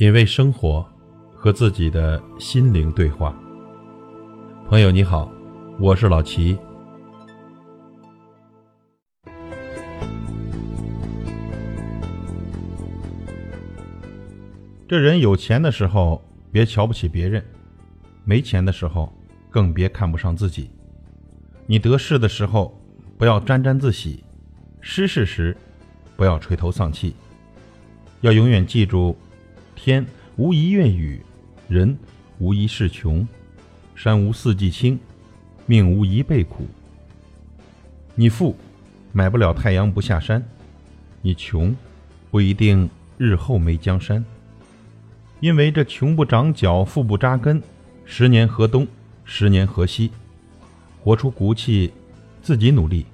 品味生活，和自己的心灵对话。朋友你好，我是老齐。这人有钱的时候，别瞧不起别人；没钱的时候，更别看不上自己。你得势的时候，不要沾沾自喜；失势时，不要垂头丧气。要永远记住。天无一月雨，人无一世穷，山无四季青，命无一辈苦。你富，买不了太阳不下山；你穷，不一定日后没江山。因为这穷不长脚，富不扎根，十年河东，十年河西。活出骨气，自己努力，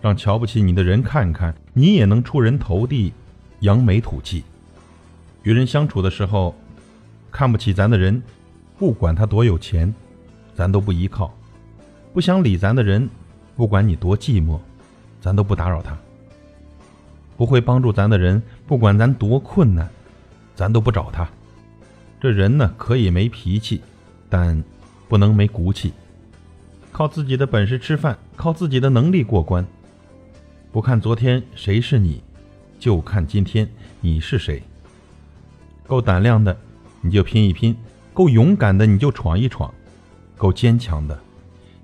让瞧不起你的人看看，你也能出人头地，扬眉吐气。与人相处的时候，看不起咱的人，不管他多有钱，咱都不依靠；不想理咱的人，不管你多寂寞，咱都不打扰他；不会帮助咱的人，不管咱多困难，咱都不找他。这人呢，可以没脾气，但不能没骨气。靠自己的本事吃饭，靠自己的能力过关。不看昨天谁是你，就看今天你是谁。够胆量的，你就拼一拼；够勇敢的，你就闯一闯；够坚强的，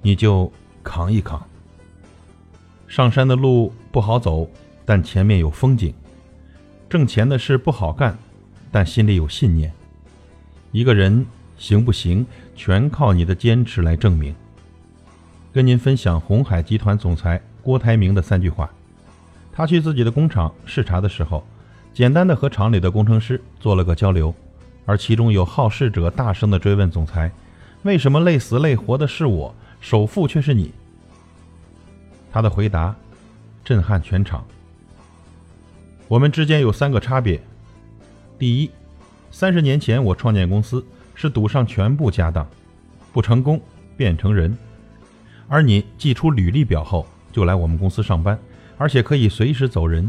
你就扛一扛。上山的路不好走，但前面有风景；挣钱的事不好干，但心里有信念。一个人行不行，全靠你的坚持来证明。跟您分享红海集团总裁郭台铭的三句话：他去自己的工厂视察的时候。简单的和厂里的工程师做了个交流，而其中有好事者大声的追问总裁：“为什么累死累活的是我，首富却是你？”他的回答震撼全场。我们之间有三个差别：第一，三十年前我创建公司是赌上全部家当，不成功变成人；而你寄出履历表后就来我们公司上班，而且可以随时走人。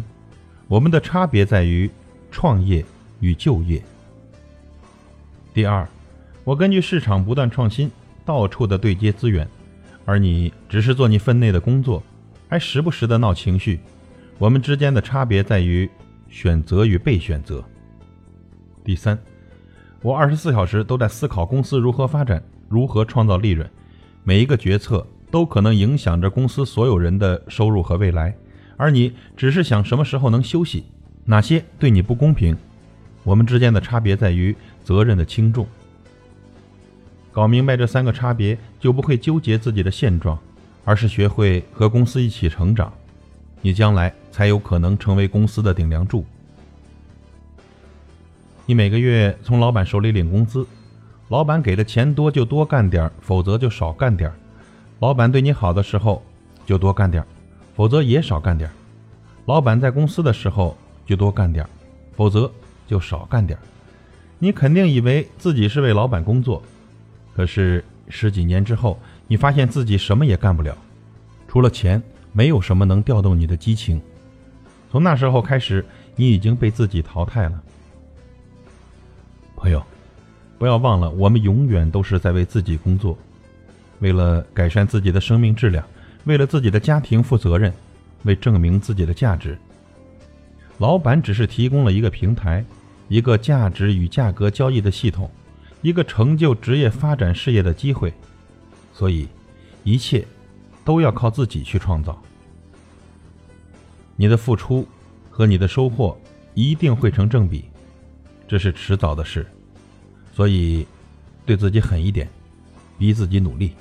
我们的差别在于创业与就业。第二，我根据市场不断创新，到处的对接资源，而你只是做你分内的工作，还时不时的闹情绪。我们之间的差别在于选择与被选择。第三，我二十四小时都在思考公司如何发展，如何创造利润，每一个决策都可能影响着公司所有人的收入和未来。而你只是想什么时候能休息，哪些对你不公平？我们之间的差别在于责任的轻重。搞明白这三个差别，就不会纠结自己的现状，而是学会和公司一起成长。你将来才有可能成为公司的顶梁柱。你每个月从老板手里领工资，老板给的钱多就多干点否则就少干点老板对你好的时候就多干点否则也少干点老板在公司的时候就多干点否则就少干点你肯定以为自己是为老板工作，可是十几年之后，你发现自己什么也干不了，除了钱，没有什么能调动你的激情。从那时候开始，你已经被自己淘汰了。朋友，不要忘了，我们永远都是在为自己工作，为了改善自己的生命质量。为了自己的家庭负责任，为证明自己的价值，老板只是提供了一个平台，一个价值与价格交易的系统，一个成就职业发展事业的机会，所以一切都要靠自己去创造。你的付出和你的收获一定会成正比，这是迟早的事，所以对自己狠一点，逼自己努力。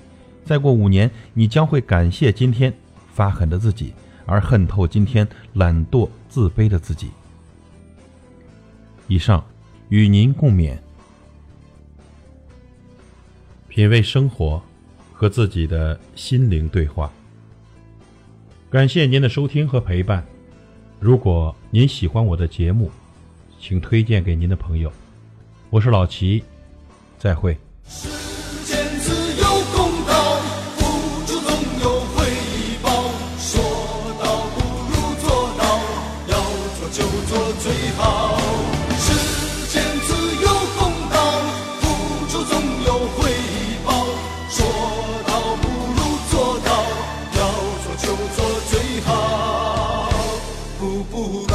再过五年，你将会感谢今天发狠的自己，而恨透今天懒惰自卑的自己。以上与您共勉，品味生活，和自己的心灵对话。感谢您的收听和陪伴。如果您喜欢我的节目，请推荐给您的朋友。我是老齐，再会。做最好，世间自有公道，付出总有回报。说到不如做到，要做就做最好。不不。